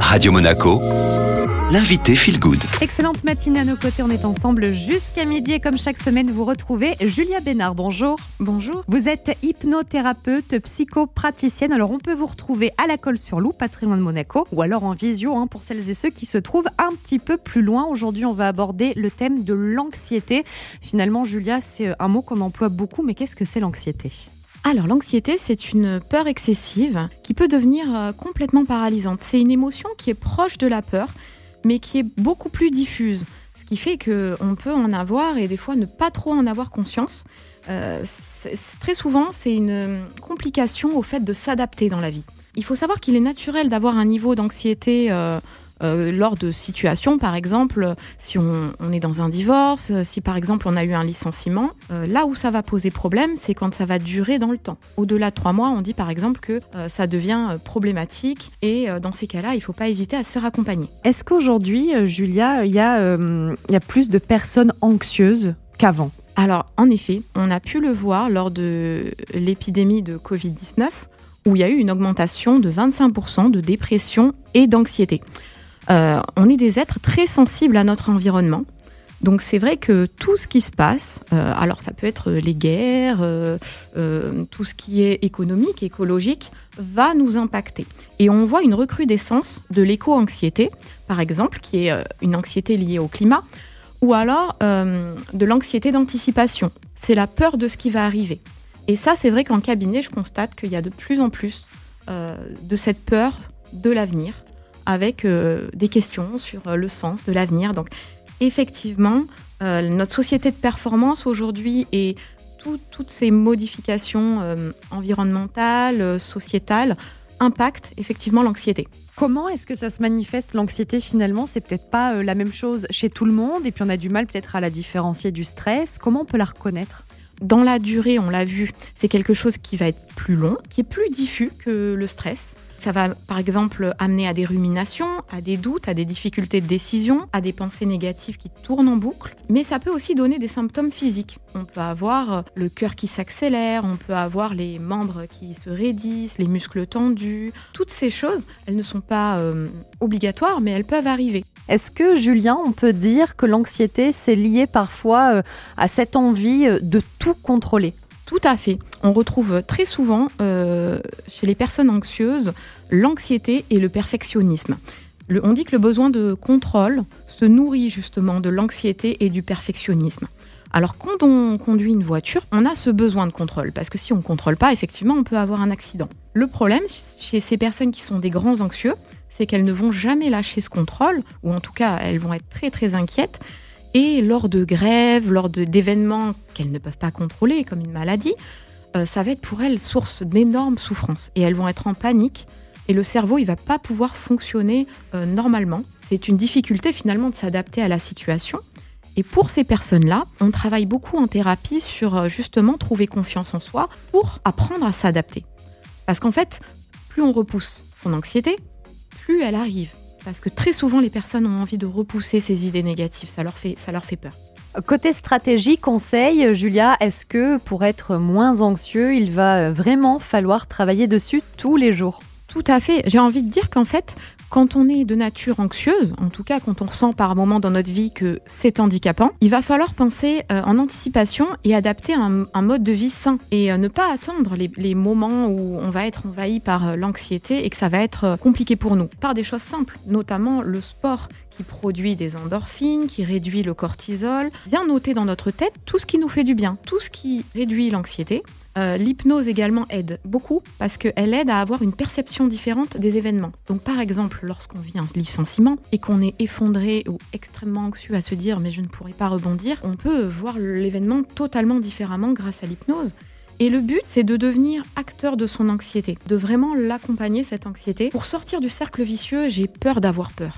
Radio Monaco, l'invité Feel Good. Excellente matinée à nos côtés, on est ensemble jusqu'à midi et comme chaque semaine vous retrouvez Julia Bénard. Bonjour. Bonjour. Vous êtes hypnothérapeute, psychopraticienne. Alors on peut vous retrouver à la Colle sur Loup, pas très loin de Monaco, ou alors en visio hein, pour celles et ceux qui se trouvent un petit peu plus loin. Aujourd'hui on va aborder le thème de l'anxiété. Finalement Julia, c'est un mot qu'on emploie beaucoup, mais qu'est-ce que c'est l'anxiété? Alors l'anxiété, c'est une peur excessive qui peut devenir euh, complètement paralysante. C'est une émotion qui est proche de la peur, mais qui est beaucoup plus diffuse. Ce qui fait qu'on peut en avoir et des fois ne pas trop en avoir conscience. Euh, très souvent, c'est une complication au fait de s'adapter dans la vie. Il faut savoir qu'il est naturel d'avoir un niveau d'anxiété euh, euh, lors de situations, par exemple, si on, est dans un divorce, si par exemple on a eu un licenciement, euh, là où ça va poser problème, c'est quand ça va durer dans le temps. Au-delà de trois mois, on dit par exemple que euh, ça devient problématique et dans ces cas-là, il ne faut pas hésiter à se faire accompagner. Est-ce qu'aujourd'hui, Julia, il y, y, a plus de personnes anxieuses qu'avant? Alors, en effet, on a pu le voir lors de l'épidémie de Covid-19, où il y a eu une augmentation de 25% de dépression et d'anxiété. Euh, on est des êtres très sensibles à notre environnement. Donc c'est vrai que tout ce qui se passe, euh, alors ça peut être les guerres, euh, tout ce qui est économique, écologique, va nous impacter. Et on voit une recrudescence de l'éco-anxiété, par exemple, qui est une anxiété liée au climat, ou alors de l'anxiété d'anticipation. C'est la peur de ce qui va arriver. Et ça, c'est vrai qu'en cabinet, je constate qu'il y a de plus en plus de cette peur de l'avenir avec euh, des questions sur euh, le sens de l'avenir. Donc effectivement, euh, notre société de performance aujourd'hui et toutes ces modifications environnementales, sociétales, impactent effectivement l'anxiété. Comment est-ce que ça se manifeste l'anxiété finalement? C'est peut-être pas la même chose chez tout le monde et puis on a du mal peut-être à la différencier du stress. Comment on peut la reconnaître? Dans la durée, on l'a vu, c'est quelque chose qui va être plus long, qui est plus diffus que le stress. Ça va par exemple amener à des ruminations, à des doutes, à des difficultés de décision, à des pensées négatives qui tournent en boucle. Mais ça peut aussi donner des symptômes physiques. On peut avoir le cœur qui s'accélère, on peut avoir les membres qui se raidissent, les muscles tendus. Toutes ces choses, elles ne sont pas euh, obligatoires, mais elles peuvent arriver. Est-ce que, Julien, on peut dire que l'anxiété, c'est lié parfois euh, à cette envie euh, de tout contrôler? Tout à fait. On retrouve très souvent euh, chez les personnes anxieuses l'anxiété et le perfectionnisme. on dit que le besoin de contrôle se nourrit justement de l'anxiété et du perfectionnisme. Alors quand on conduit une voiture, on a ce besoin de contrôle, parce que si on ne contrôle pas, effectivement, on peut avoir un accident. Le problème chez ces personnes qui sont des grands anxieux, c'est qu'elles ne vont jamais lâcher ce contrôle, ou en tout cas, elles vont être très très inquiètes, et lors de grèves, lors d'événements qu'elles ne peuvent pas contrôler, comme une maladie, euh, ça va être pour elles source d'énormes souffrances. Et elles vont être en panique. Et le cerveau, il va pas pouvoir fonctionner euh, normalement. C'est une difficulté finalement de s'adapter à la situation. Et pour ces personnes-là, on travaille beaucoup en thérapie sur euh, justement trouver confiance en soi pour apprendre à s'adapter. Parce qu'en fait, plus on repousse son anxiété, plus elle arrive. Parce que très souvent, les personnes ont envie de repousser ces idées négatives. Ça leur fait, ça leur fait peur. Côté stratégie, conseil, Julia, est-ce que pour être moins anxieux, il va vraiment falloir travailler dessus tous les jours? Tout à fait. J'ai envie de dire qu'en fait, quand on est de nature anxieuse, en tout cas quand on ressent par moment dans notre vie que c'est handicapant, il va falloir penser euh, en anticipation et adapter un, mode de vie sain et euh, ne pas attendre les, moments où on va être envahi par euh, l'anxiété et que ça va être compliqué pour nous. Par des choses simples, notamment le sport qui produit des endorphines, qui réduit le cortisol. Bien noter dans notre tête tout ce qui nous fait du bien, tout ce qui réduit l'anxiété euh, l'hypnose également aide beaucoup parce qu'elle aide à avoir une perception différente des événements. Donc par exemple, lorsqu'on vit un licenciement et qu'on est effondré ou extrêmement anxieux à se dire mais je ne pourrai pas rebondir, on peut voir l'événement totalement différemment grâce à l'hypnose. Et le but, c'est de devenir acteur de son anxiété, de vraiment l'accompagner, cette anxiété. Pour sortir du cercle vicieux, j'ai peur d'avoir peur.